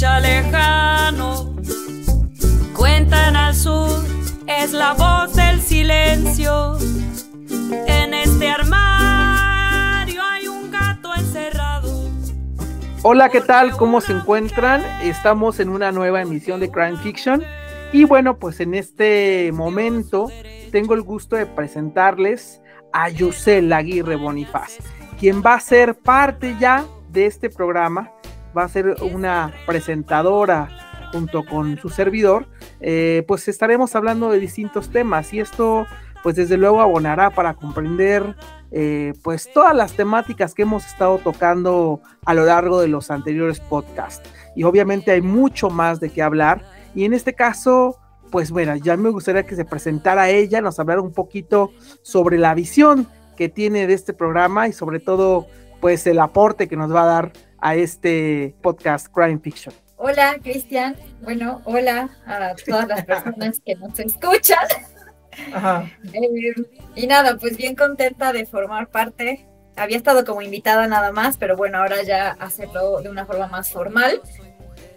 lejano. Cuentan al sur, es la voz del silencio. En este armario hay un gato encerrado. Hola, ¿qué tal? ¿Cómo se encuentran? Estamos en una nueva emisión de Crime Fiction. Y bueno, pues en este momento tengo el gusto de presentarles a Yusel Aguirre Bonifaz, quien va a ser parte ya de este programa, va a ser una presentadora junto con su servidor, eh, pues estaremos hablando de distintos temas y esto pues desde luego abonará para comprender eh, pues todas las temáticas que hemos estado tocando a lo largo de los anteriores podcasts. Y obviamente hay mucho más de qué hablar. Y en este caso pues bueno, ya me gustaría que se presentara ella, nos hablara un poquito sobre la visión que tiene de este programa y sobre todo pues el aporte que nos va a dar a este podcast Crime Fiction. Hola Cristian, bueno, hola a todas las personas que nos escuchan. Eh, y nada, pues bien contenta de formar parte. Había estado como invitada nada más, pero bueno, ahora ya hacerlo de una forma más formal.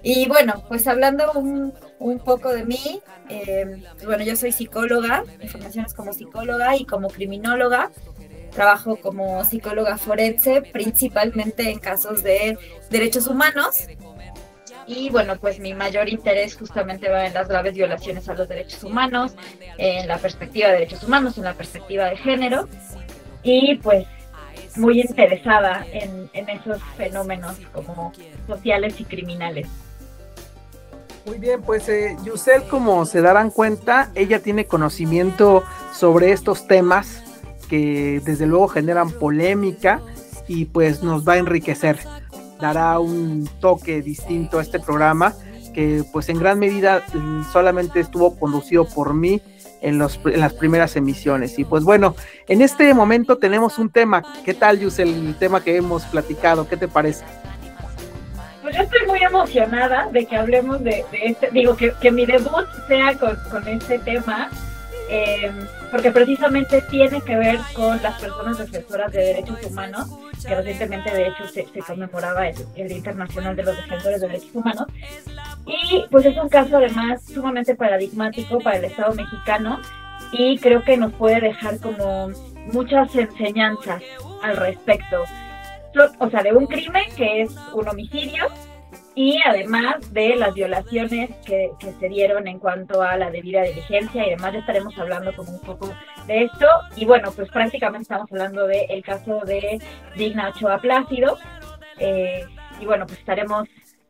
Y bueno, pues hablando un, un poco de mí, eh, bueno, yo soy psicóloga, mi formación es como psicóloga y como criminóloga. Trabajo como psicóloga forense, principalmente en casos de derechos humanos. Y bueno, pues mi mayor interés justamente va en las graves violaciones a los derechos humanos, en la perspectiva de derechos humanos, en la perspectiva de género. Y pues muy interesada en, esos fenómenos como sociales y criminales. Muy bien, pues eh, Yusel, como se darán cuenta, ella tiene conocimiento sobre estos temas que desde luego generan polémica y pues nos va a enriquecer. Dará un toque distinto a este programa que pues en gran medida mm, solamente estuvo conducido por mí en, los, en las primeras emisiones. Y pues bueno, en este momento tenemos un tema. ¿Qué tal, Yusel, el tema que hemos platicado? ¿Qué te parece? Pues yo estoy muy emocionada de que hablemos de, este, digo, que, que, mi debut sea con, con este tema, eh, porque precisamente tiene que ver con las personas defensoras de derechos humanos, que recientemente de hecho se, se conmemoraba el, el, Internacional de los Defensores de Derechos Humanos, y pues es un caso además sumamente paradigmático para el Estado mexicano y creo que nos puede dejar como muchas enseñanzas al respecto. O sea, de un crimen que es un homicidio y además de las violaciones que, se dieron en cuanto a la debida diligencia y demás, ya estaremos hablando como un poco de esto. Y bueno, pues prácticamente estamos hablando del el caso de Digna Ochoa Plácido. Eh, y bueno, pues estaremos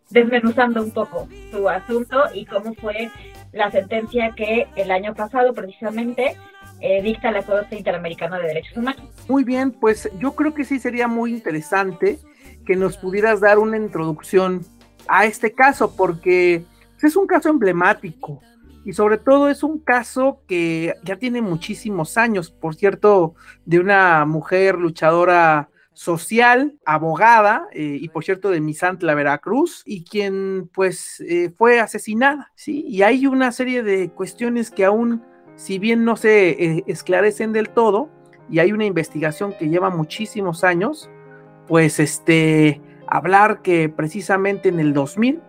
desmenuzando un poco su asunto y cómo fue la sentencia que el año pasado precisamente eh, dicta la Corte Interamericana de Derechos Humanos. Muy bien, pues yo creo que sí sería muy interesante que nos pudieras dar una introducción a este caso, porque es un caso emblemático y sobre todo es un caso que ya tiene muchísimos años, por cierto, de una mujer luchadora social, abogada eh, y por cierto de Misantla, Veracruz, y quien pues eh, fue asesinada, ¿sí? Y hay una serie de cuestiones que aún si bien no se eh, esclarecen del todo, y hay una investigación que lleva muchísimos años, pues este, hablar que precisamente en el 2000,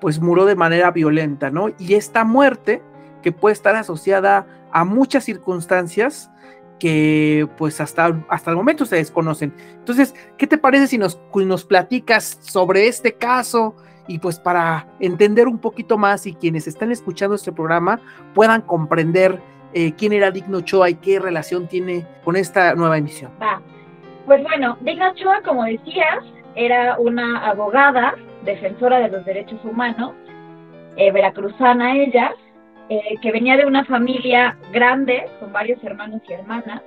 pues murió de manera violenta, ¿no? Y esta muerte, que puede estar asociada a muchas circunstancias que pues hasta, hasta el momento se desconocen. Entonces, ¿qué te parece si nos, nos platicas sobre este caso? Y pues para entender un poquito más y quienes están escuchando este programa puedan comprender eh, quién era Digno Ochoa y qué relación tiene con esta nueva emisión. Va. Pues bueno, Digna Ochoa, como decías, era una abogada, defensora de los derechos humanos, eh, veracruzana ella, eh, que venía de una familia grande, con varios hermanos y hermanas,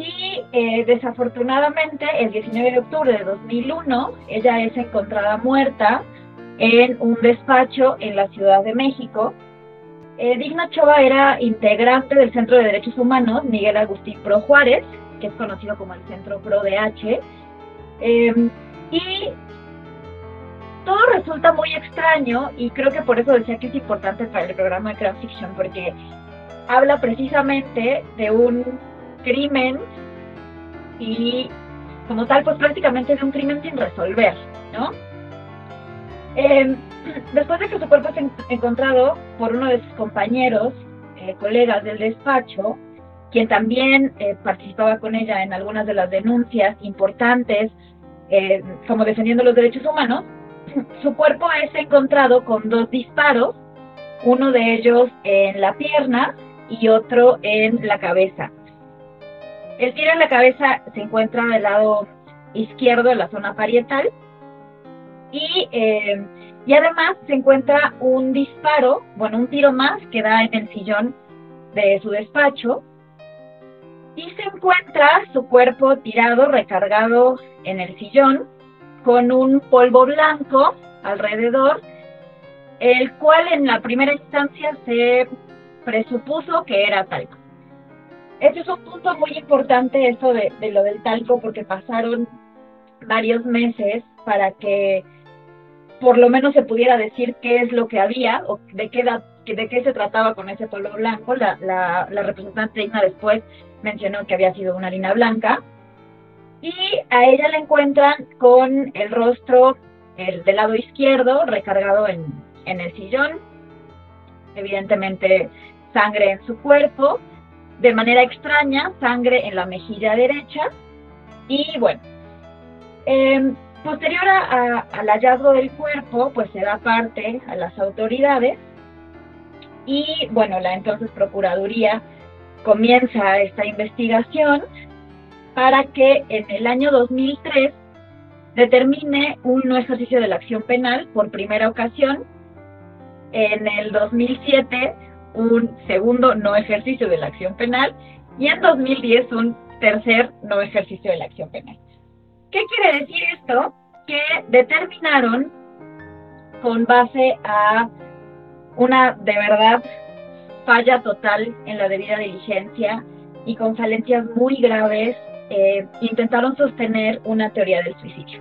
y eh, desafortunadamente el 19 de octubre de 2001 ella es encontrada muerta en un despacho en la Ciudad de México. Eh, Digna Ochoa era integrante del Centro de Derechos Humanos Miguel Agustín Pro Juárez, que es conocido como el Centro Pro DH, eh, y todo resulta muy extraño y creo que por eso decía que es importante para el programa Crime Fiction, porque habla precisamente de un crimen y como tal, pues prácticamente de un crimen sin resolver, ¿no? Em, después de que su cuerpo es encontrado por uno de sus compañeros, eh, colegas del despacho, quien también eh, participaba con ella en algunas de las denuncias importantes, eh, como defendiendo los derechos humanos, su cuerpo es encontrado con dos disparos, uno de ellos en la pierna y otro en la cabeza. El tiro en la cabeza se encuentra del lado izquierdo, en la zona parietal, y, eh, y además se encuentra un disparo, bueno, un tiro más que da en el sillón de su despacho, y se encuentra su cuerpo tirado, recargado en el sillón, con un polvo blanco alrededor, el cual en la primera instancia se presupuso que era talco. Este es un punto muy importante, eso de, lo del talco, porque pasaron varios meses para que por lo menos se pudiera decir qué es lo que había o de qué, de qué se trataba con ese polvo blanco. La, la, la representante Igna después mencionó que había sido una harina blanca. Y a ella la encuentran con el rostro el del lado izquierdo recargado en, en el sillón. Evidentemente sangre en su cuerpo. De manera extraña, sangre en la mejilla derecha. Y bueno, em, posterior al hallazgo del cuerpo, pues se da parte a las autoridades. Y bueno, la entonces Procuraduría comienza esta investigación para que en el año 2003 determine un no ejercicio de la acción penal por primera ocasión, en el 2007 un segundo no ejercicio de la acción penal y en 2010 un tercer no ejercicio de la acción penal. ¿Qué quiere decir esto? Que determinaron con base a una de verdad falla total en la debida diligencia y con falencias muy graves, eh, intentaron sostener una teoría del suicidio.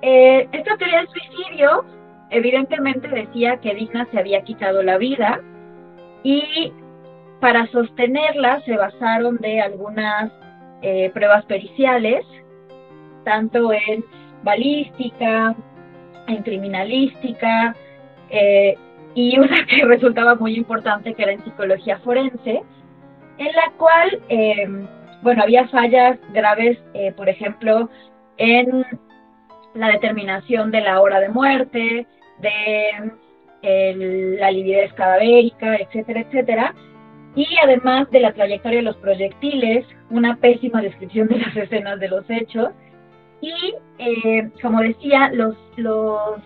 Eh, esta teoría del suicidio evidentemente decía que Digna se había quitado la vida y para sostenerla se basaron de algunas eh, pruebas periciales, tanto en balística, en criminalística, y una que resultaba muy importante, que era en psicología forense, en la cual, bueno, había fallas graves, eh, por ejemplo, en la determinación de la hora de muerte, de la lividez cadavérica, etcétera, etcétera, y además de la trayectoria de los proyectiles, una pésima descripción de las escenas de los hechos, y, eh, como decía, los, los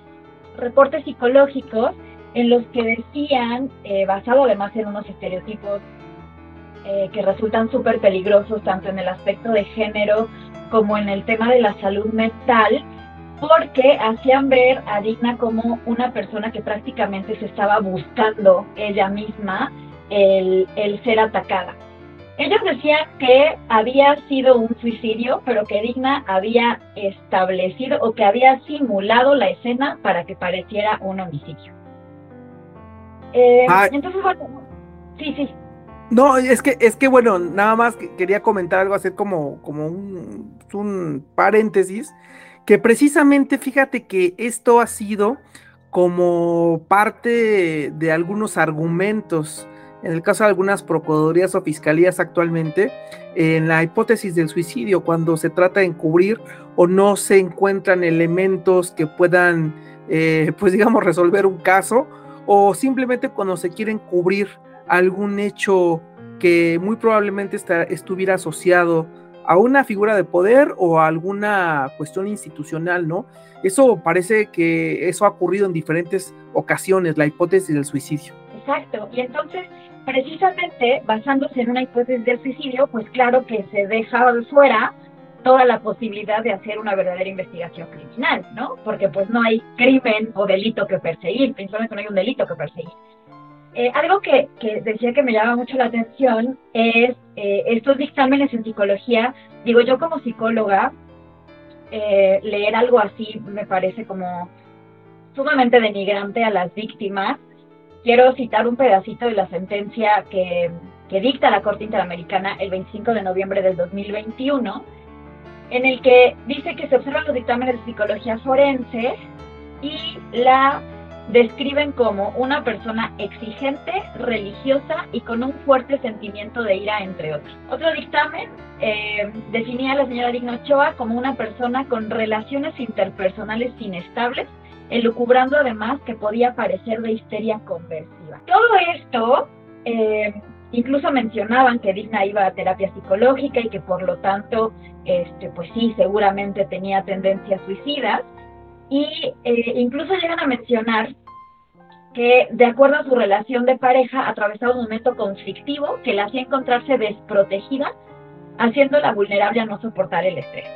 reportes psicológicos en los que decían, eh, basado además en unos estereotipos eh, que resultan súper peligrosos tanto en el aspecto de género como en el tema de la salud mental, porque hacían ver a Digna como una persona que prácticamente se estaba buscando ella misma el, el ser atacada. Ellos decían que había sido un suicidio, pero que Digna había establecido o que había simulado la escena para que pareciera un homicidio. Eh, ah. entonces, bueno, sí, sí. No, es que, es que bueno, nada más quería comentar algo, hacer como, como un, un paréntesis, que precisamente fíjate que esto ha sido como parte de algunos argumentos, en el caso de algunas procuradurías o fiscalías actualmente, en la hipótesis del suicidio, cuando se trata de encubrir o no se encuentran elementos que puedan, eh, pues digamos, resolver un caso o simplemente cuando se quieren cubrir algún hecho que muy probablemente estuviera asociado a una figura de poder o a alguna cuestión institucional, ¿no? Eso parece que eso ha ocurrido en diferentes ocasiones, la hipótesis del suicidio. Exacto, y entonces, precisamente basándose en una hipótesis del suicidio, pues claro que se deja fuera toda la posibilidad de hacer una verdadera investigación criminal, ¿no? Porque pues no hay crimen o delito que perseguir, principalmente no hay un delito que perseguir. Eh, algo que, decía que me llama mucho la atención es eh, estos dictámenes en psicología. Digo, yo como psicóloga, eh, leer algo así me parece como sumamente denigrante a las víctimas. Quiero citar un pedacito de la sentencia que, que dicta la Corte Interamericana el 25 de noviembre del 2021 en el que dice que se observan los dictámenes de psicología forense y la describen como una persona exigente, religiosa y con un fuerte sentimiento de ira, entre otros. Otro dictamen eh, definía a la señora Digna Ochoa como una persona con relaciones interpersonales inestables, elucubrando además que podía parecer de histeria conversiva. Todo esto, eh, incluso mencionaban que Digna iba a terapia psicológica y que por lo tanto, este, pues sí, seguramente tenía tendencias suicidas y eh, incluso llegan a mencionar que de acuerdo a su relación de pareja atravesaba un momento conflictivo que la hacía encontrarse desprotegida, haciéndola vulnerable a no soportar el estrés.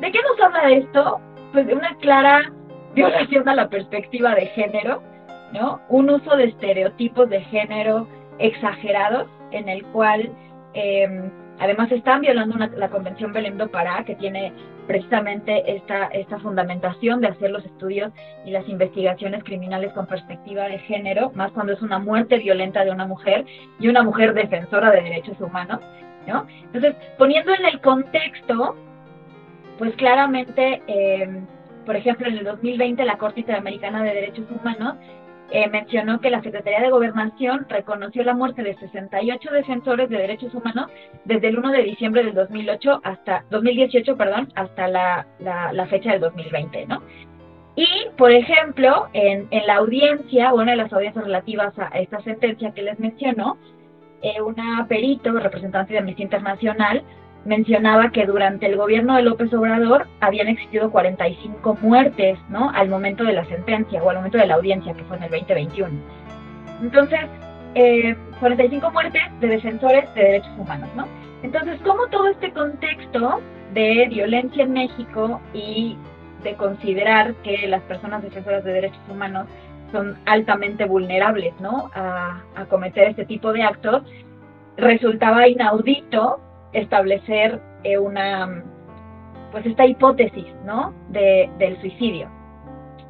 ¿De qué nos habla esto? Pues de una clara violación a la perspectiva de género, ¿no? Un uso de estereotipos de género exagerados en el cual eh, además están violando la Convención Belém do Pará, que tiene precisamente esta, esta fundamentación de hacer los estudios y las investigaciones criminales con perspectiva de género, más cuando es una muerte violenta de una mujer y una mujer defensora de derechos humanos, ¿no? Entonces, poniendo en el contexto, pues claramente, eh, por ejemplo, en el 2020 la Corte Interamericana de Derechos Humanos eh, mencionó que la Secretaría de Gobernación reconoció la muerte de 68 defensores de derechos humanos desde el 1 de diciembre del 2008 hasta 2018, perdón, hasta la, la, fecha del 2020, ¿no? Y, por ejemplo, en, en, la audiencia, una de las audiencias relativas a esta sentencia que les menciono, eh, una perito, representante de Amnistía Internacional, mencionaba que durante el gobierno de López Obrador habían existido 45 muertes, ¿no? Al momento de la sentencia o al momento de la audiencia, que fue en el 2021. Entonces, 45 eh, muertes de defensores de derechos humanos, ¿no? Entonces, ¿cómo todo este contexto de violencia en México y de considerar que las personas defensoras de derechos humanos son altamente vulnerables, ¿no? A cometer este tipo de actos, resultaba inaudito establecer eh, una, pues esta hipótesis, ¿no? De, del suicidio.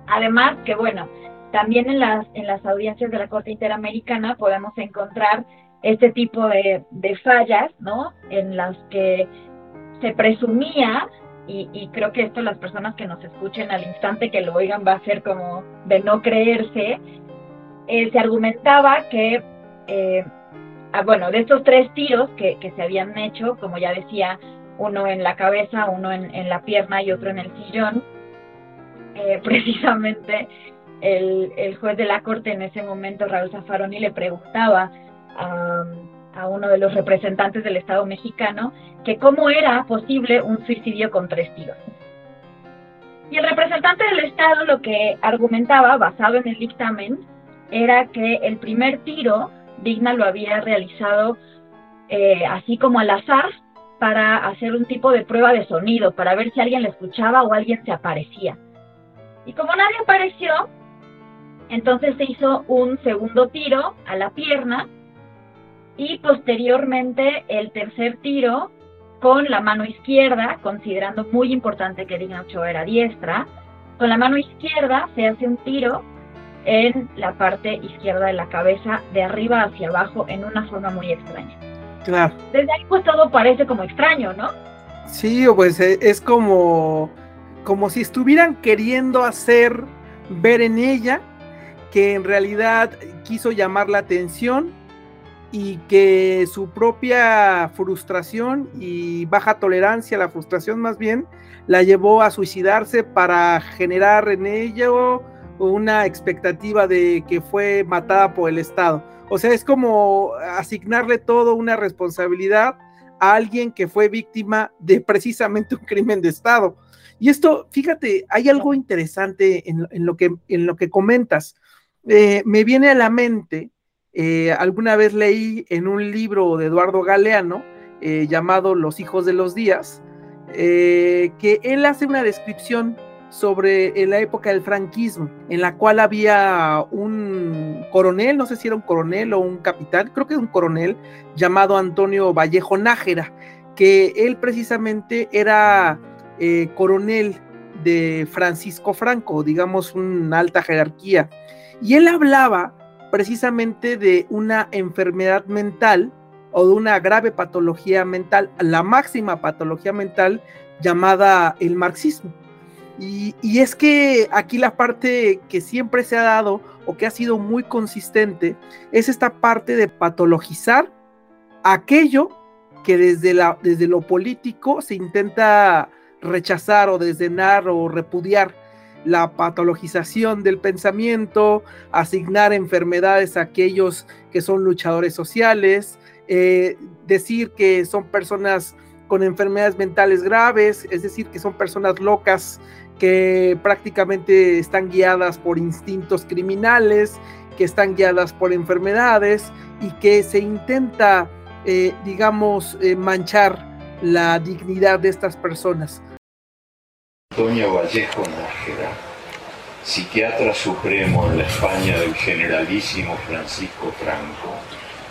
Además que, bueno, también en las, en las audiencias de la Corte Interamericana podemos encontrar este tipo de, de fallas, ¿no? En las que se presumía, y, y, creo que esto las personas que nos escuchen al instante que lo oigan va a ser como de no creerse, eh, se argumentaba que eh, bueno, de estos tres tiros que, se habían hecho, como ya decía, uno en la cabeza, uno en, la pierna y otro en el sillón, eh, precisamente el, juez de la corte en ese momento, Raúl Zaffaroni, le preguntaba a, uno de los representantes del Estado mexicano que cómo era posible un suicidio con tres tiros. Y el representante del Estado lo que argumentaba, basado en el dictamen, era que el primer tiro Digna lo había realizado eh, así como al azar para hacer un tipo de prueba de sonido, para ver si alguien le escuchaba o alguien se aparecía. Y como nadie apareció, entonces se hizo un segundo tiro a la pierna y posteriormente el tercer tiro con la mano izquierda, considerando muy importante que Digna Ochoa era diestra, con la mano izquierda se hace un tiro en la parte izquierda de la cabeza, de arriba hacia abajo, en una forma muy extraña. Claro. Desde ahí pues todo parece como extraño, ¿no? Sí, pues eh, es como, como si estuvieran queriendo hacer ver en ella que en realidad quiso llamar la atención y que su propia frustración y baja tolerancia, la frustración más bien, la llevó a suicidarse para generar en ello una expectativa de que fue matada por el Estado. O sea, es como asignarle todo una responsabilidad a alguien que fue víctima de precisamente un crimen de Estado. Y esto, fíjate, hay algo interesante en, lo, que, en lo que comentas. Eh, me viene a la mente, eh, alguna vez leí en un libro de Eduardo Galeano eh, llamado Los hijos de los días, que él hace una descripción sobre la época del franquismo, en la cual había un coronel, no sé si era un coronel o un capitán, creo que un coronel, llamado Antonio Vallejo Nájera, que él precisamente era eh, coronel de Francisco Franco, digamos una alta jerarquía, y él hablaba precisamente de una enfermedad mental o de una grave patología mental, la máxima patología mental llamada el marxismo Y, es que aquí la parte que siempre se ha dado o que ha sido muy consistente es esta parte de patologizar aquello que desde, la, desde lo político se intenta rechazar o desdenar o repudiar. La patologización del pensamiento, asignar enfermedades a aquellos que son luchadores sociales, eh, decir que son personas con enfermedades mentales graves, es decir, que son personas locas que prácticamente están guiadas por instintos criminales, que están guiadas por enfermedades y que se intenta, eh, digamos, eh, manchar la dignidad de estas personas. Antonio Vallejo Nájera, psiquiatra supremo en la España del generalísimo Francisco Franco,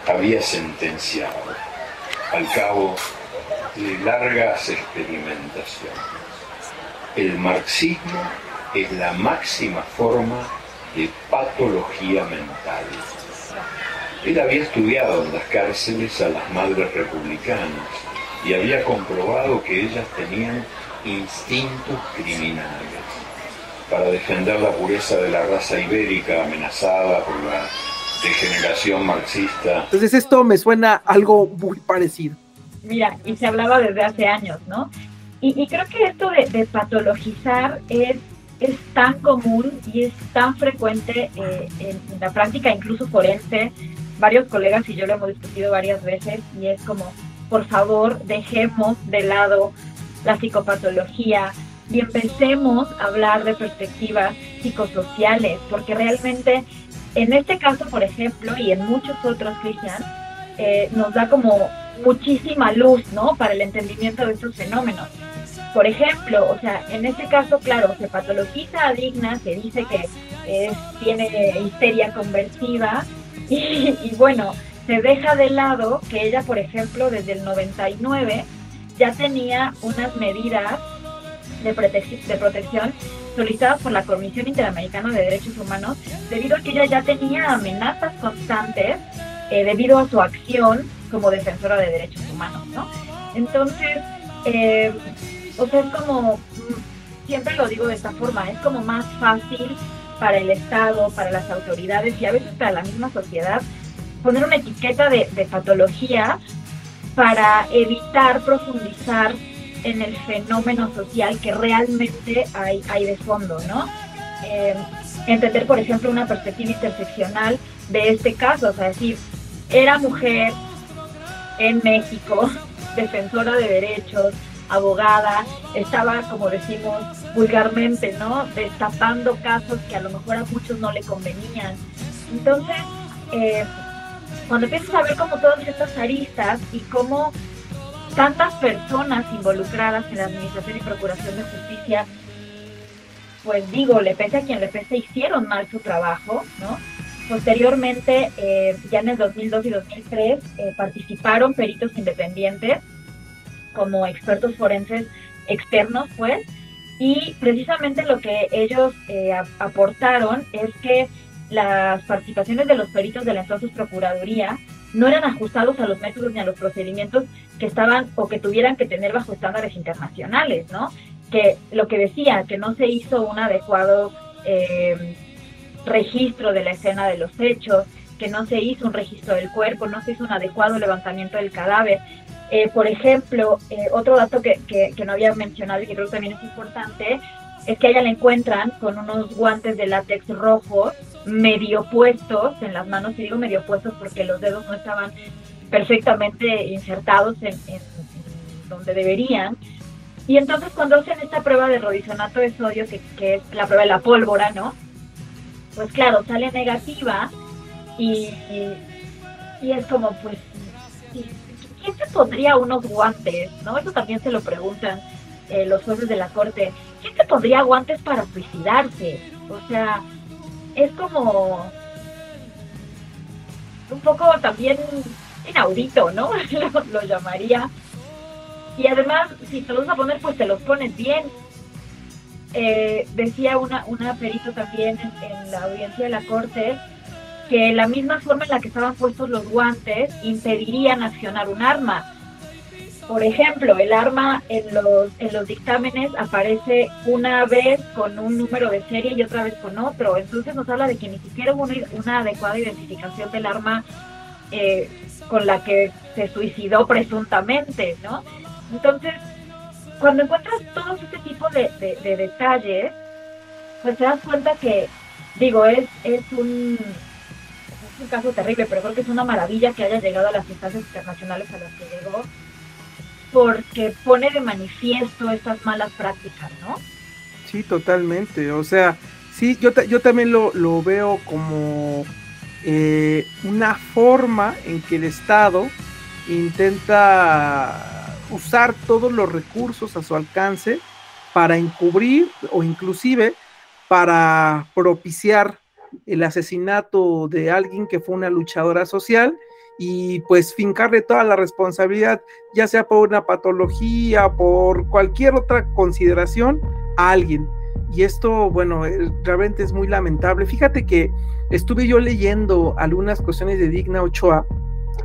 había sentenciado, al cabo de largas experimentaciones, el marxismo es la máxima forma de patología mental. Él había estudiado en las cárceles a las madres republicanas y había comprobado que ellas tenían instintos criminales para defender la pureza de la raza ibérica amenazada por la degeneración marxista. Entonces esto me suena algo muy parecido. Mira, y se hablaba desde hace años, ¿no? Y, creo que esto de, patologizar es, es tan común y es tan frecuente eh, en, en la práctica, incluso forense. Varios colegas y yo lo hemos discutido varias veces y es como, por favor, dejemos de lado la psicopatología y empecemos a hablar de perspectivas psicosociales, porque realmente en este caso, por ejemplo, y en muchos otros, Cristian, eh, nos da como muchísima luz, ¿no? Para el entendimiento de estos fenómenos. Por ejemplo, o sea, en este caso, claro, se patologiza a Digna, se dice que tiene histeria conversiva y, bueno, se deja de lado que ella, por ejemplo, desde el 99 ya tenía unas medidas de, de protección solicitadas por la Comisión Interamericana de Derechos Humanos debido a que ella ya tenía amenazas constantes eh, debido a su acción como defensora de derechos humanos, ¿no? Entonces, eh, o sea, es como, siempre lo digo de esta forma, es como más fácil para el Estado, para las autoridades y a veces para la misma sociedad poner una etiqueta de, de patología para evitar profundizar en el fenómeno social que realmente hay, hay de fondo, ¿no? Eh, entender, por ejemplo, una perspectiva interseccional de este caso, o sea, decir, era mujer en México, defensora de derechos, abogada, estaba, como decimos vulgarmente, ¿no? Destapando casos que a lo mejor a muchos no le convenían. Entonces, eh, cuando empiezas a ver como todas estas aristas y cómo tantas personas involucradas en la administración y procuración de justicia, pues digo, le pese a quien le pese, hicieron mal su trabajo, ¿no? Posteriormente, eh, ya en el 2002 y 2003, eh, participaron peritos independientes como expertos forenses externos, pues, y precisamente lo que ellos eh, aportaron es que las participaciones de los peritos de la entonces Procuraduría no eran ajustados a los métodos ni a los procedimientos que estaban o que tuvieran que tener bajo estándares internacionales, ¿no? Que lo que decía, que no se hizo un adecuado eh, registro de la escena de los hechos, que no se hizo un registro del cuerpo, no se hizo un adecuado levantamiento del cadáver. Eh, por ejemplo, eh, otro dato que, que, que, no había mencionado y que creo que también es importante, es que a ella la encuentran con unos guantes de látex rojos medio puestos en las manos, y digo medio puestos porque los dedos no estaban perfectamente insertados en, donde deberían. Y entonces cuando hacen esta prueba de rodizonato de sodio, que, es la prueba de la pólvora, ¿no? Pues claro, sale negativa y, y, es como, pues, ¿quién se pondría unos guantes? ¿No? Eso también se lo preguntan eh, los jueces de la corte. ¿Quién se pondría guantes para suicidarse? O sea, es como un poco también inaudito, ¿no? lo, llamaría. Y además, si te los vas a poner, pues te los pones bien. Eh, decía una, una perito también en, la audiencia de la corte que la misma forma en la que estaban puestos los guantes impedirían accionar un arma. por ejemplo, el arma en los, en los dictámenes aparece una vez con un número de serie y otra vez con otro. Entonces nos habla de que ni siquiera hubo una, adecuada identificación del arma eh, con la que se suicidó presuntamente, ¿no? Entonces, cuando encuentras todo este tipo de, de, detalles, pues te das cuenta que, digo, es, es un un caso terrible, pero creo que es una maravilla que haya llegado a las instancias internacionales a las que llegó, porque pone de manifiesto estas malas prácticas, ¿no? Sí, totalmente. O sea, sí, yo, yo también lo, lo veo como eh, una forma en que el Estado intenta usar todos los recursos a su alcance para encubrir o inclusive para propiciar el asesinato de alguien que fue una luchadora social y pues fincarle toda la responsabilidad, ya sea por una patología, por cualquier otra consideración, a alguien. Y esto, bueno, eh, realmente es muy lamentable. Fíjate que estuve yo leyendo algunas cuestiones de Digna Ochoa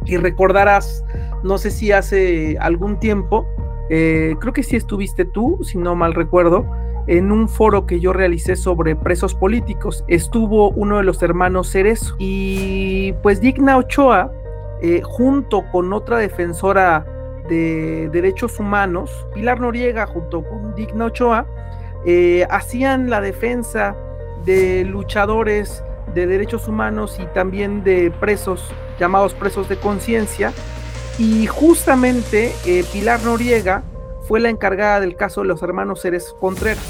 y recordarás, no sé si hace algún tiempo, eh, creo que sí estuviste tú, si no mal recuerdo, en un foro que yo realicé sobre presos políticos. Estuvo uno de los hermanos Cerezo y pues Digna Ochoa eh, junto con otra defensora de derechos humanos, Pilar Noriega, junto con Digna Ochoa, eh, hacían la defensa de luchadores de derechos humanos y también de presos, llamados presos de conciencia. Y justamente eh, Pilar Noriega fue la encargada del caso de los hermanos Ceres Contreras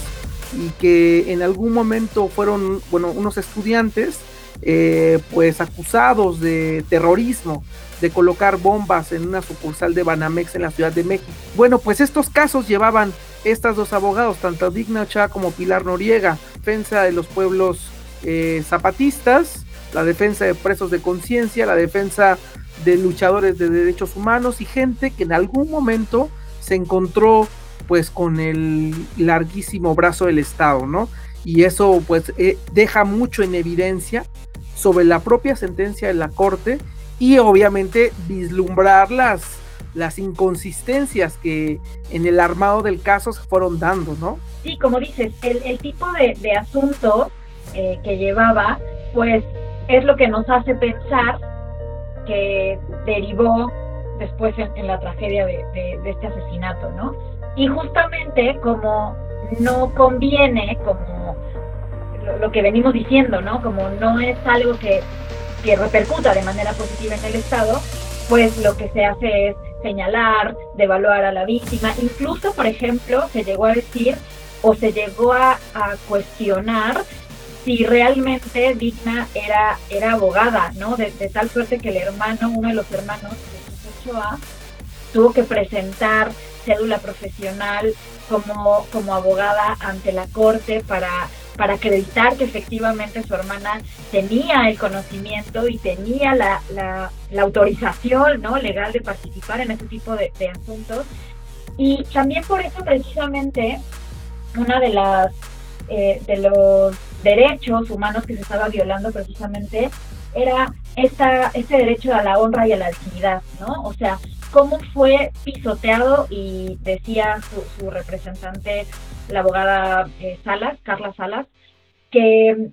y que en algún momento fueron, bueno, unos estudiantes eh, pues acusados de terrorismo, de colocar bombas en una sucursal de Banamex en la Ciudad de México. Bueno, pues estos casos llevaban estas dos abogados, tanto Digna Ochoa como Pilar Noriega, defensa de los pueblos eh, zapatistas, la defensa de presos de conciencia, la defensa de luchadores de derechos humanos y gente que en algún momento se encontró pues con el larguísimo brazo del Estado, ¿no? Y eso pues eh, deja mucho en evidencia sobre la propia sentencia de la Corte y obviamente vislumbrar las, las inconsistencias que en el armado del caso se fueron dando, ¿no? Sí, como dices, el, tipo de, asunto eh, que llevaba, pues es lo que nos hace pensar que derivó después en, la tragedia de, este asesinato, ¿no? Y justamente como no conviene, como lo, que venimos diciendo, ¿no? Como no es algo que, que repercuta de manera positiva en el Estado, pues lo que se hace es señalar, devaluar a la víctima. Incluso, por ejemplo, se llegó a decir o se llegó a, cuestionar si realmente Digna era, era abogada, ¿no? De, tal suerte que el hermano, uno de los hermanos de Ochoa, tuvo que presentar cédula profesional como, como abogada ante la corte para para acreditar que efectivamente su hermana tenía el conocimiento y tenía la, la, autorización ¿no? legal de participar en ese tipo de, asuntos. Y también por eso precisamente una de las eh, de los derechos humanos que se estaba violando precisamente era esta, este derecho a la honra y a la dignidad, ¿no? O sea, cómo fue pisoteado y decía su, representante, la abogada eh, Salas, Carla Salas, que,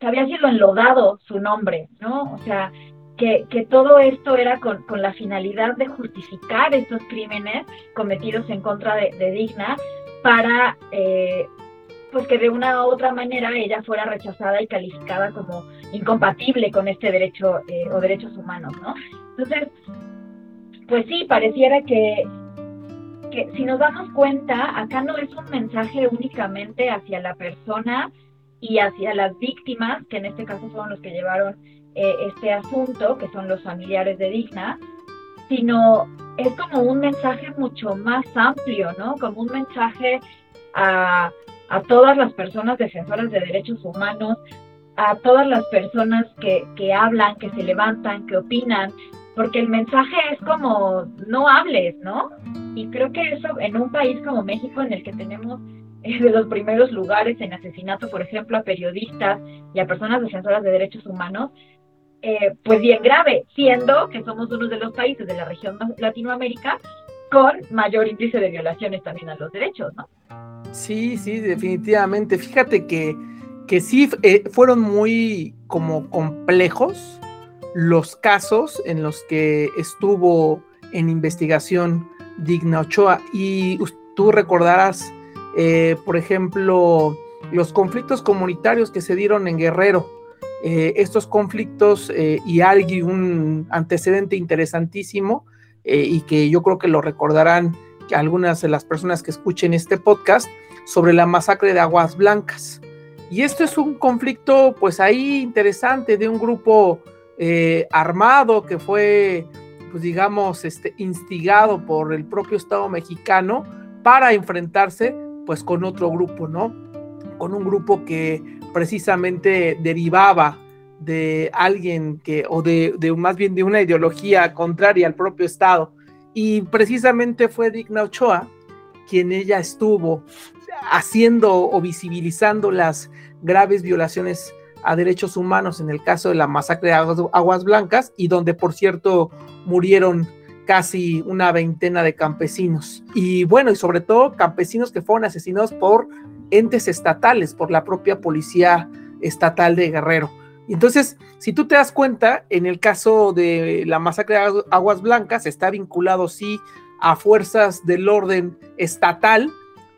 había sido enlodado su nombre, ¿no? O sea, que, todo esto era con, la finalidad de justificar estos crímenes cometidos en contra de, Digna para, eh, pues que de una u otra manera ella fuera rechazada y calificada como incompatible con este derecho eh, o derechos humanos, ¿no? Entonces, pues sí, pareciera que, que si nos damos cuenta, acá no es un mensaje únicamente hacia la persona y hacia las víctimas, que en este caso son los que llevaron eh, este asunto, que son los familiares de Digna, sino es como un mensaje mucho más amplio, ¿no? Como un mensaje a, a todas las personas defensoras de derechos humanos, a todas las personas que, que hablan, que se levantan, que opinan, porque el mensaje es como no hables, ¿no? Y creo que eso en un país como México en el que tenemos de los primeros lugares en asesinato, por ejemplo, a periodistas y a personas defensoras de derechos humanos, eh, pues bien grave, siendo que somos uno de los países de la región Latinoamérica con mayor índice de violaciones también a los derechos, ¿no? Sí, sí, definitivamente. Fíjate que, que sí eh, fueron muy como complejos los casos en los que estuvo en investigación Digna Ochoa. Y tú recordarás, eh, por ejemplo, los conflictos comunitarios que se dieron en Guerrero. Eh, estos conflictos y alguien, un antecedente interesantísimo y que yo creo que lo recordarán algunas de las personas que escuchen este podcast sobre la masacre de Aguas Blancas. Y esto es un conflicto, pues ahí interesante, de un grupo eh, armado que fue, pues digamos, este, instigado por el propio Estado mexicano para enfrentarse, pues con otro grupo, ¿no? Con un grupo que precisamente derivaba de alguien que, o de, de más bien de una ideología contraria al propio Estado. Y precisamente fue Digna Ochoa quien ella estuvo haciendo o visibilizando las graves violaciones a derechos humanos en el caso de la masacre de Aguas Blancas y donde por cierto murieron casi una veintena de campesinos. Y bueno, y sobre todo campesinos que fueron asesinados por entes estatales, por la propia policía estatal de Guerrero. Entonces, si tú te das cuenta, en el caso de la masacre de Aguas Blancas está vinculado sí a fuerzas del orden estatal,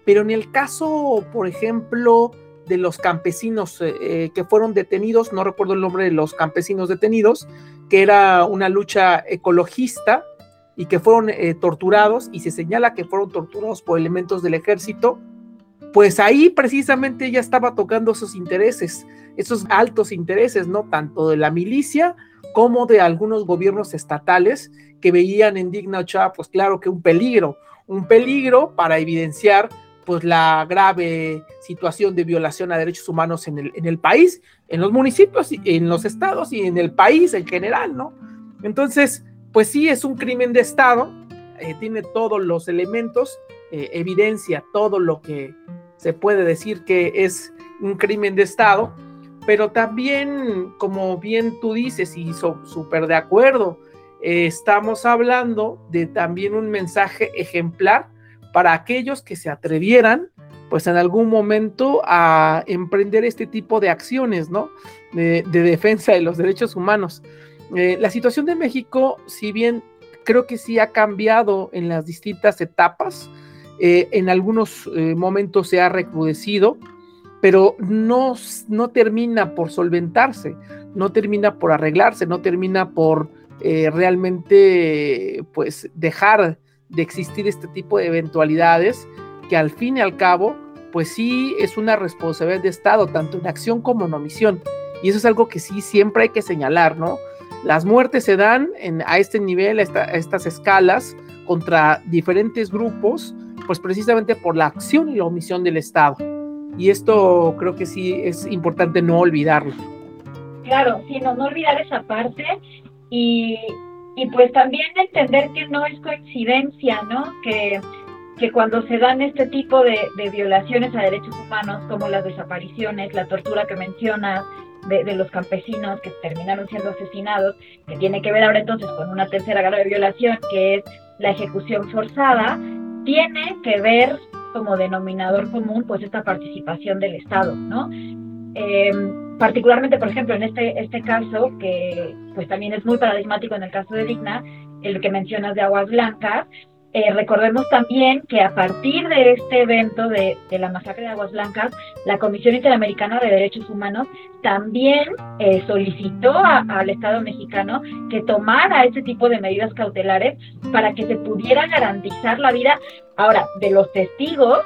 pero en el caso, por ejemplo, de los campesinos eh, eh, que fueron detenidos, no recuerdo el nombre de los campesinos detenidos, que era una lucha ecologista y que fueron eh, torturados y se señala que fueron torturados por elementos del ejército, pues ahí precisamente ella estaba tocando esos intereses, esos altos intereses, ¿no? Tanto de la milicia como de algunos gobiernos estatales que veían en Digna Ochoa, pues claro que un peligro, un peligro para evidenciar pues la grave situación de violación a derechos humanos en el, país, en los municipios, en los estados y en el país en general, ¿no? Entonces, pues sí, es un crimen de Estado, eh, tiene todos los elementos, eh, evidencia todo lo que se puede decir que es un crimen de Estado, pero también, como bien tú dices, y súper de acuerdo, eh, estamos hablando de también un mensaje ejemplar para aquellos que se atrevieran, pues en algún momento a emprender este tipo de acciones, ¿no? De, defensa de los derechos humanos. Eh, la situación de México, si bien creo que sí ha cambiado en las distintas etapas, eh, en algunos momentos se ha recrudecido, pero no, no termina por solventarse, no termina por arreglarse, no termina por realmente pues dejar de existir este tipo de eventualidades que al fin y al cabo, pues sí es una responsabilidad de Estado, tanto en acción como en omisión. Y eso es algo que sí siempre hay que señalar, ¿no? Las muertes se dan en, a este nivel, a, estas escalas, contra diferentes grupos, pues precisamente por la acción y la omisión del Estado. Y esto creo que sí es importante no olvidarlo. Claro, sí, no, olvidar esa parte. Y, y pues también entender que no es coincidencia, ¿no? Que, que cuando se dan este tipo de, violaciones a derechos humanos, como las desapariciones, la tortura que mencionas, de, los campesinos que terminaron siendo asesinados, que tiene que ver ahora entonces con una tercera grave violación, que es la ejecución forzada, tiene que ver como denominador común pues esta participación del Estado, ¿no? Eh, particularmente, por ejemplo, en este, este caso, que pues también es muy paradigmático en el caso de Digna, el que mencionas de Aguas Blancas, eh, recordemos también que a partir de este evento de, la masacre de Aguas Blancas, la Comisión Interamericana de Derechos Humanos también eh, solicitó al Estado mexicano que tomara este tipo de medidas cautelares para que se pudiera garantizar la vida, ahora, de los testigos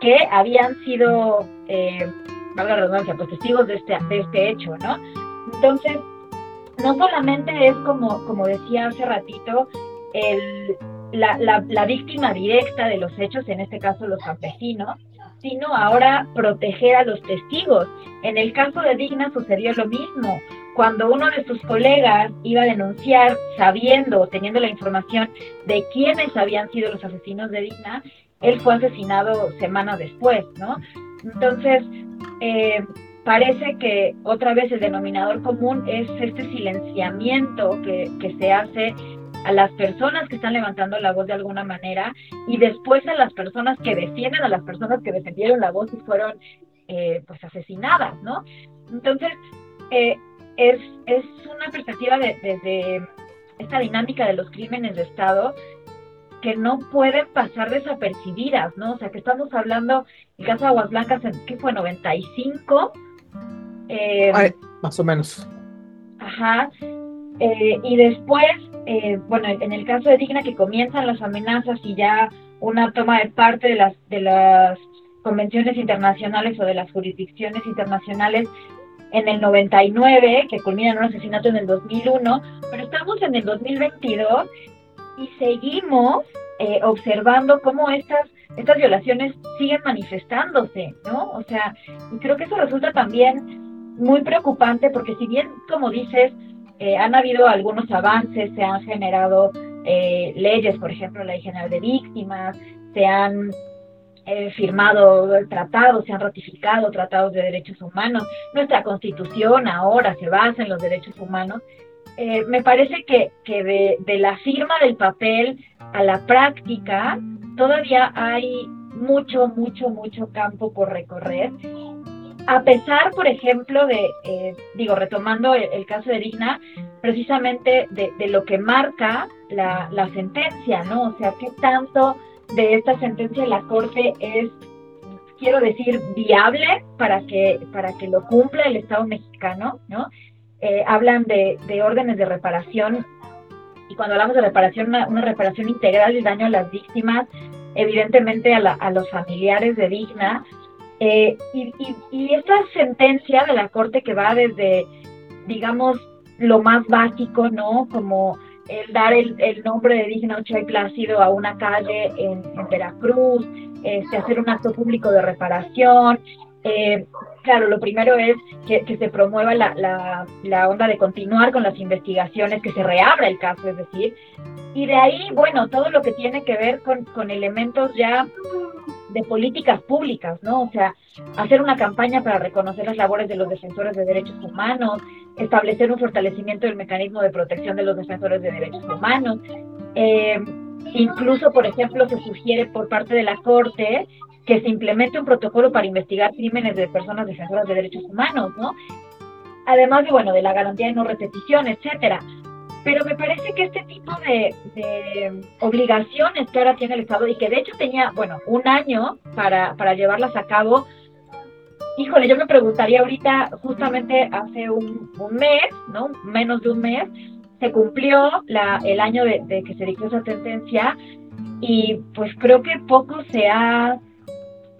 que habían sido eh, valga la redundancia, pues testigos de este, de este hecho, ¿no? Entonces, no solamente es como, como decía hace ratito, el, la, la, la víctima directa de los hechos, en este caso los campesinos, sino ahora proteger a los testigos. En el caso de Digna sucedió lo mismo. Cuando uno de sus colegas iba a denunciar, sabiendo, teniendo la información de quiénes habían sido los asesinos de Digna, él fue asesinado semanas después, ¿no? Entonces, eh, parece que otra vez el denominador común es este silenciamiento que, se hace a las personas que están levantando la voz de alguna manera y después a las personas que defienden a las personas que defendieron la voz y fueron eh, pues asesinadas, ¿no? Entonces, eh, es, es una perspectiva desde de, esta dinámica de los crímenes de Estado que no pueden pasar desapercibidas, ¿no? O sea, que estamos hablando, el caso de Aguas Blancas, ¿qué fue? 95. Eh, más o menos. Ajá. Eh, y después, eh, bueno, en el caso de Digna, que comienzan las amenazas y ya una toma de parte de las, de las convenciones internacionales o de las jurisdicciones internacionales en el 99, que culmina en un asesinato en el 2001, pero estamos en el 2022 y seguimos eh, observando cómo estas, estas violaciones siguen manifestándose, ¿no? O sea, y creo que eso resulta también muy preocupante porque si bien, como dices, eh, han habido algunos avances, se han generado eh, leyes, por ejemplo, la Ley General de Víctimas, se han firmado tratados, se han ratificado tratados de derechos humanos, nuestra constitución ahora se basa en los derechos humanos, eh, me parece que, de, la firma del papel a la práctica todavía hay mucho, mucho, mucho campo por recorrer. A pesar, por ejemplo, de, eh, digo, retomando el, caso de Digna, precisamente de, lo que marca la, la, sentencia, ¿no? O sea, qué tanto de esta sentencia de la Corte es, quiero decir, viable para que, para que lo cumpla el Estado mexicano, ¿no? Eh, hablan de, órdenes de reparación y cuando hablamos de reparación, una, reparación integral del daño a las víctimas, evidentemente a, los familiares de Digna. Eh, y, esta sentencia de la Corte que va desde, digamos, lo más básico, ¿no? Como el dar el, nombre de Digna Ochay Plácido a una calle en, Veracruz, este, hacer un acto público de reparación, eh, claro, lo primero es que, se promueva la, la, onda de continuar con las investigaciones, que se reabra el caso, es decir, y de ahí, bueno, todo lo que tiene que ver con, con elementos ya de políticas públicas, ¿no? O sea, hacer una campaña para reconocer las labores de los defensores de derechos humanos, establecer un fortalecimiento del mecanismo de protección de los defensores de derechos humanos. Eh, incluso, por ejemplo, se sugiere por parte de la Corte que se implemente un protocolo para investigar crímenes de personas defensoras de derechos humanos, ¿no? Además de, bueno, de la garantía de no repetición, etcétera. Pero me parece que este tipo de, obligaciones que ahora tiene el Estado y que de hecho tenía, bueno, un año para, para llevarlas a cabo, híjole, yo me preguntaría ahorita, justamente hace un, mes, ¿no? Menos de un mes, se cumplió la, el año de, de que se dictó esa sentencia y pues creo que poco se ha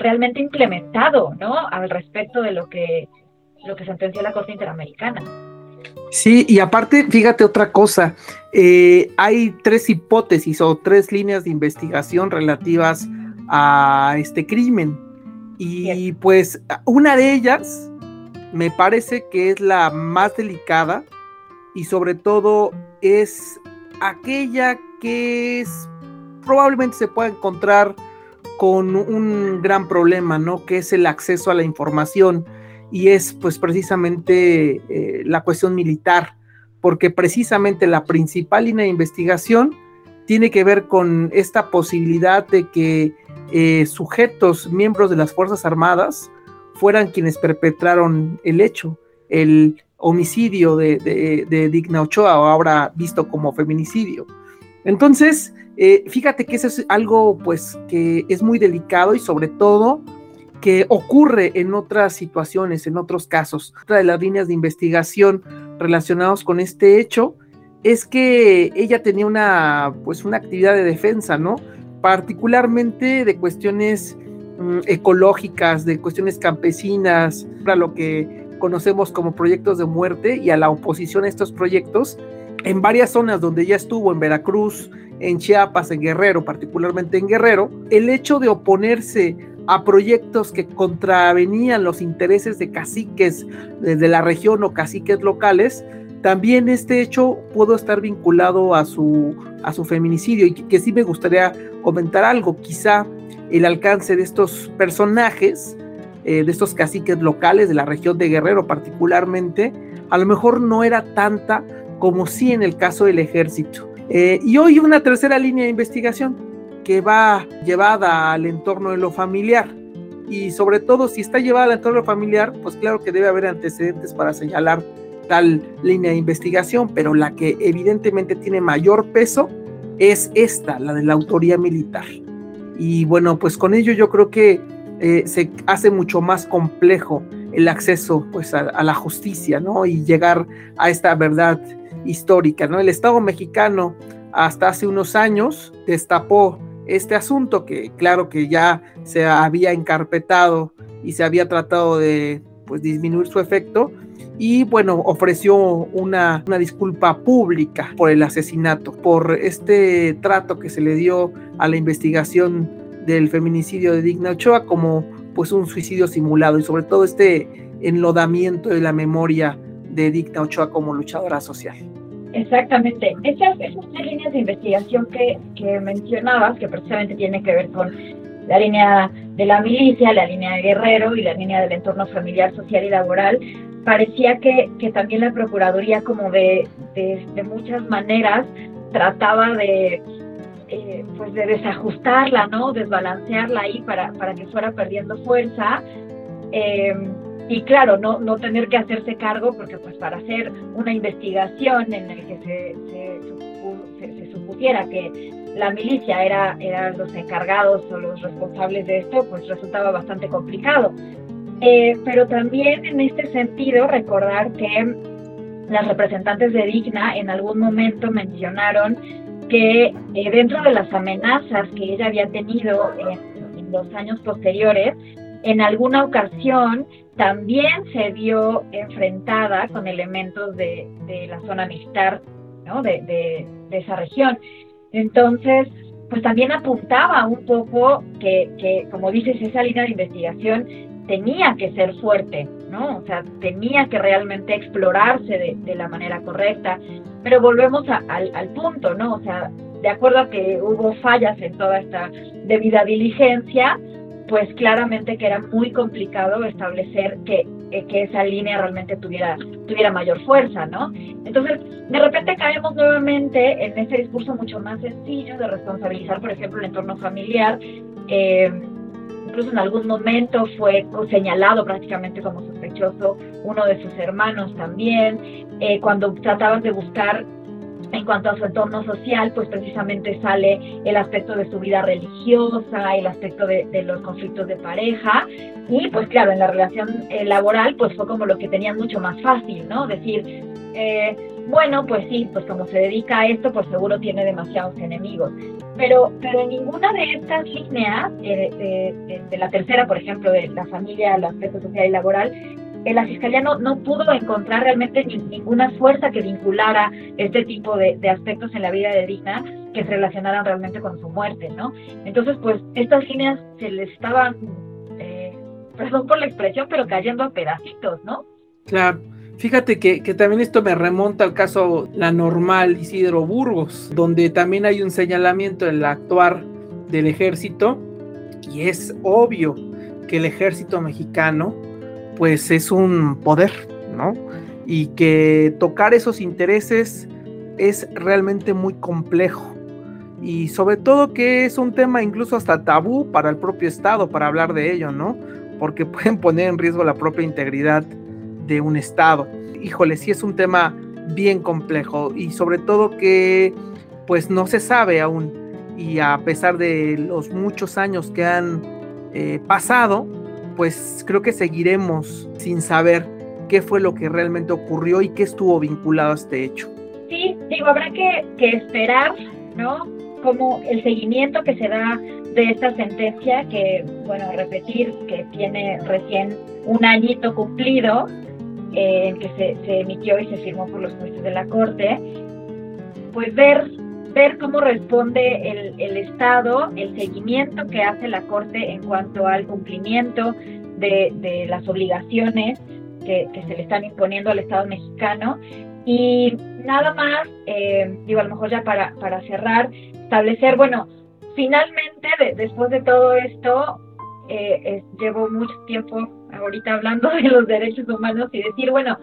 realmente implementado, ¿no? Al respecto de lo que, lo que sentenció la Corte Interamericana. Sí, y aparte, fíjate otra cosa, eh, hay tres hipótesis o tres líneas de investigación relativas a este crimen. Y pues una de ellas me parece que es la más delicada y sobre todo es aquella que es, probablemente se pueda encontrar con un gran problema, ¿no? Que es el acceso a la información y es pues precisamente eh, la cuestión militar, porque precisamente la principal línea de investigación tiene que ver con esta posibilidad de que eh, sujetos, miembros de las Fuerzas Armadas, fueran quienes perpetraron el hecho, el homicidio de, de Digna Ochoa, ahora visto como feminicidio. Entonces, eh, fíjate que eso es algo pues que es muy delicado y sobre todo que ocurre en otras situaciones, en otros casos. Otra de las líneas de investigación relacionados con este hecho es que ella tenía una pues una actividad de defensa, ¿no? Particularmente de cuestiones mm, ecológicas, de cuestiones campesinas, para lo que conocemos como proyectos de muerte y a la oposición a estos proyectos en varias zonas donde ella estuvo, en Veracruz, en Chiapas, en Guerrero, particularmente en Guerrero, el hecho de oponerse a proyectos que contravenían los intereses de caciques de la región o caciques locales, también este hecho pudo estar vinculado a su, a su feminicidio y que, sí me gustaría comentar algo, quizá el alcance de estos personajes, eh, de estos caciques locales de la región de Guerrero particularmente, a lo mejor no era tanta como sí en el caso del ejército. Eh, y hoy una tercera línea de investigación que va llevada al entorno de lo familiar. Y sobre todo, si está llevada al entorno familiar, pues claro que debe haber antecedentes para señalar tal línea de investigación, pero la que evidentemente tiene mayor peso es esta, la de la autoría militar. Y bueno, pues con ello yo creo que eh, se hace mucho más complejo el acceso pues a, la justicia, ¿no? Y llegar a esta verdad histórica, ¿no? El Estado mexicano hasta hace unos años destapó este asunto que claro que ya se había encarpetado y se había tratado de pues disminuir su efecto y bueno, ofreció una, una, disculpa pública por el asesinato, por este trato que se le dio a la investigación del feminicidio de Digna Ochoa como pues un suicidio simulado y sobre todo este enlodamiento de la memoria de Digna Ochoa como luchadora social. Exactamente. Esas, esas tres líneas de investigación que, que mencionabas, que precisamente tienen que ver con la línea de la milicia, la línea de guerrero y la línea del entorno familiar, social y laboral, parecía que, que también la Procuraduría como de, de, muchas maneras trataba de, eh, pues de desajustarla, ¿no? Desbalancearla ahí para, para que fuera perdiendo fuerza. Eh, y claro, no, no tener que hacerse cargo, porque pues para hacer una investigación en la que se, se, supusiera que la milicia era, eran los encargados o los responsables de esto, pues resultaba bastante complicado. Eh, pero también en este sentido recordar que las representantes de Digna en algún momento mencionaron que eh, dentro de las amenazas que ella había tenido en, en los años posteriores, en alguna ocasión también se vio enfrentada con elementos de, de la zona militar ¿no? de, de, esa región. Entonces, pues también apuntaba un poco que, que, como dices, esa línea de investigación tenía que ser fuerte, ¿no? O sea, tenía que realmente explorarse de, la manera correcta. Pero volvemos al, al punto, ¿no? O sea, de acuerdo a que hubo fallas en toda esta debida diligencia, pues claramente que era muy complicado establecer que, eh, que esa línea realmente tuviera, tuviera mayor fuerza, ¿no? Entonces, de repente caemos nuevamente en ese discurso mucho más sencillo de responsabilizar, por ejemplo, el entorno familiar. Eh, incluso en algún momento fue señalado prácticamente como sospechoso uno de sus hermanos también, eh, cuando trataban de buscar en cuanto a su entorno social, pues precisamente sale el aspecto de su vida religiosa, el aspecto de, los conflictos de pareja, y pues claro, en la relación eh, laboral, pues fue como lo que tenían mucho más fácil, ¿no? Decir, eh, bueno, pues sí, pues como se dedica a esto, pues seguro tiene demasiados enemigos. Pero, pero en ninguna de estas líneas, eh, de, la tercera, por ejemplo, de la familia, el aspecto social y laboral, eh, la fiscalía no, no pudo encontrar realmente ninguna fuerza que vinculara este tipo de, aspectos en la vida de Dina que se relacionaran realmente con su muerte, ¿no? Entonces, pues estas líneas se les estaban, eh, perdón por la expresión, pero cayendo a pedacitos, ¿no? Claro. Fíjate que, también esto me remonta al caso La Normal Isidro Burgos, donde también hay un señalamiento en el actuar del ejército y es obvio que el ejército mexicano pues es un poder, ¿no? Y que tocar esos intereses es realmente muy complejo. Y sobre todo que es un tema incluso hasta tabú para el propio Estado para hablar de ello, ¿no? Porque pueden poner en riesgo la propia integridad de un Estado. Híjole, sí es un tema bien complejo y sobre todo que pues no se sabe aún y a pesar de los muchos años que han eh, pasado, pues creo que seguiremos sin saber qué fue lo que realmente ocurrió y qué estuvo vinculado a este hecho. Sí, digo, habrá que, que esperar, ¿no? Como el seguimiento que se da de esta sentencia, que, bueno, repetir que tiene recién un añito cumplido, en que se, se, emitió y se firmó por los jueces de la Corte, pues ver, ver cómo responde el, el Estado, el seguimiento que hace la Corte en cuanto al cumplimiento de, de las obligaciones que, se le están imponiendo al Estado mexicano. Y nada más, eh, digo, a lo mejor ya para, para cerrar, establecer, bueno, finalmente, después de todo esto, eh, llevo mucho tiempo ahorita hablando de los derechos humanos y decir, bueno,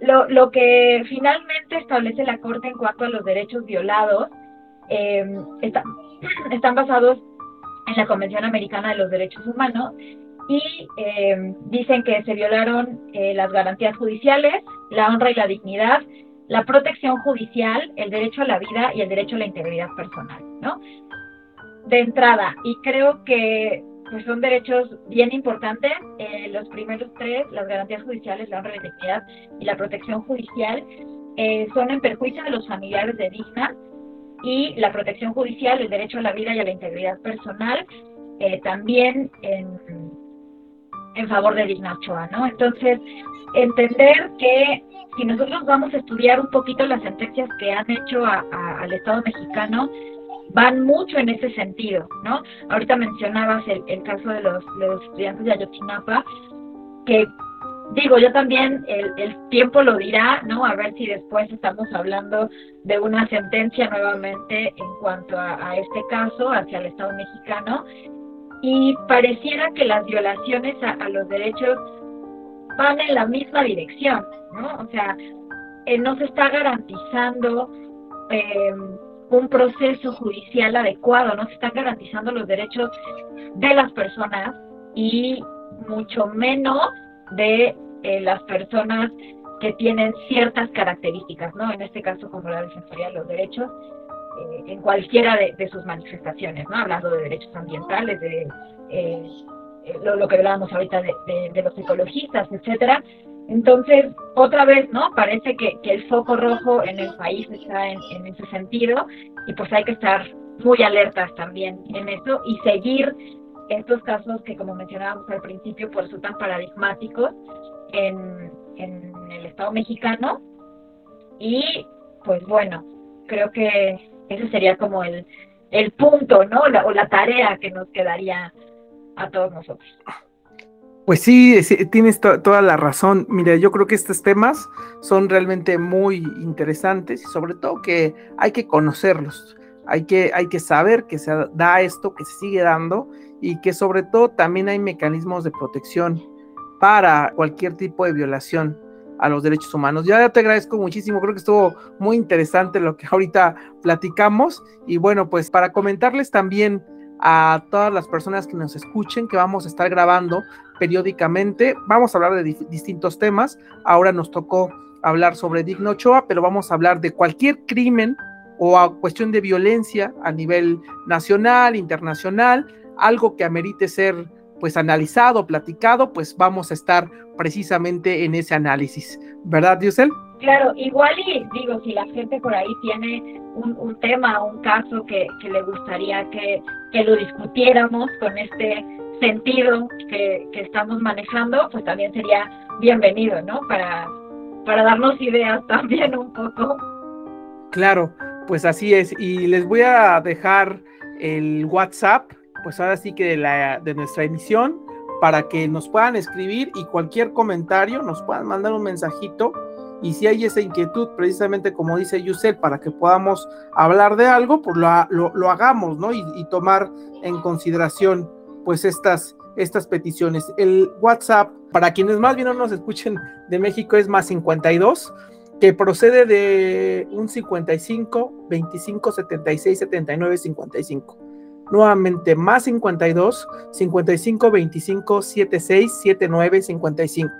lo, lo que finalmente establece la Corte en cuanto a los derechos violados, em, están basados en la Convención Americana de los Derechos Humanos y em, dicen que se violaron eh, las garantías judiciales, la honra y la dignidad, la protección judicial, el derecho a la vida y el derecho a la integridad personal, ¿no? De entrada, y creo que pues son derechos bien importantes. Eh, los primeros tres, las garantías judiciales, la honra y dignidad y la protección judicial, eh, son en perjuicio de los familiares de Digna y la protección judicial, el derecho a la vida y a la integridad personal, eh, también en, en favor de Digna Ochoa, ¿no? Entonces, entender que si nosotros vamos a estudiar un poquito las sentencias que han hecho al Estado mexicano, van mucho en ese sentido, ¿no? Ahorita mencionabas el, caso de los, estudiantes de Ayotzinapa, que digo, yo también, el, tiempo lo dirá, ¿no? A ver si después estamos hablando de una sentencia nuevamente en cuanto a, este caso hacia el Estado mexicano. Y pareciera que las violaciones a, los derechos van en la misma dirección, ¿no? O sea, eh, no se está garantizando eh, un proceso judicial adecuado, no se están garantizando los derechos de las personas y mucho menos de eh, las personas que tienen ciertas características, ¿no? En este caso, como la Defensoría de los Derechos, eh, en cualquiera de, sus manifestaciones, ¿no? Hablando de derechos ambientales, de eh, lo, que hablábamos ahorita de, de los ecologistas, etcétera, entonces, otra vez, ¿no? Parece que, el foco rojo en el país está en, ese sentido y pues hay que estar muy alertas también en eso y seguir estos casos que, como mencionábamos al principio, pues resultan paradigmáticos en, el Estado mexicano. Y pues bueno, creo que ese sería como el, el punto, ¿no? o la tarea que nos quedaría a todos nosotros. Pues sí, tienes toda la razón. Mira, yo creo que estos temas son realmente muy interesantes y sobre todo que hay que conocerlos. Hay que, hay que saber que se da esto, que se sigue dando y que sobre todo también hay mecanismos de protección para cualquier tipo de violación a los derechos humanos. Ya te agradezco muchísimo, creo que estuvo muy interesante lo que ahorita platicamos y bueno, pues para comentarles también a todas las personas que nos escuchen que vamos a estar grabando periódicamente. Vamos a hablar de distintos temas. Ahora nos tocó hablar sobre Digno Ochoa, pero vamos a hablar de cualquier crimen o a cuestión de violencia a nivel nacional, internacional, algo que amerite ser pues analizado, platicado, pues vamos a estar precisamente en ese análisis. ¿Verdad, Diosel? Claro, igual y digo, si la gente por ahí tiene un, tema, un caso que, le gustaría que, que, lo discutiéramos con este sentido que, estamos manejando, pues también sería bienvenido, ¿no? Para, para darnos ideas también un poco. Claro, pues así es. Y les voy a dejar el WhatsApp, pues ahora sí que de, la, de nuestra emisión, para que nos puedan escribir y cualquier comentario nos puedan mandar un mensajito y si hay esa inquietud, precisamente como dice Yusel, para que podamos hablar de algo, pues lo, lo, hagamos, ¿no? Y, tomar en consideración, pues, estas, estas peticiones. El WhatsApp, para quienes más bien no nos escuchen de México, es más 52, que procede de un 55, 25, 76, 79, 55. Nuevamente, más 52, 55, 25, 76, 79, 55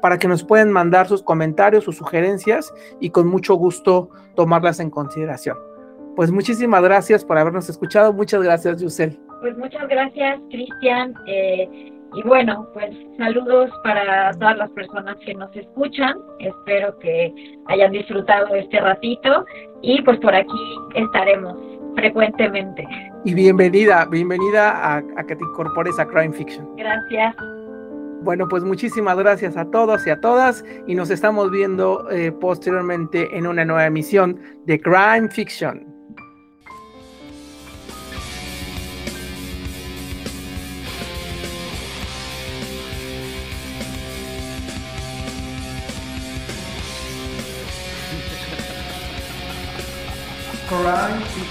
para que nos puedan mandar sus comentarios, sus sugerencias y con mucho gusto tomarlas en consideración. Pues muchísimas gracias por habernos escuchado. Muchas gracias, Yusel. Pues muchas gracias, Cristian. Eh, y bueno, pues saludos para todas las personas que nos escuchan. Espero que hayan disfrutado este ratito y pues por aquí estaremos frecuentemente. Y bienvenida, bienvenida a, a que te incorpores a Crime Fiction. Gracias. Bueno, pues muchísimas gracias a todos y a todas y nos estamos viendo eh, posteriormente en una nueva emisión de Crime Fiction. Crime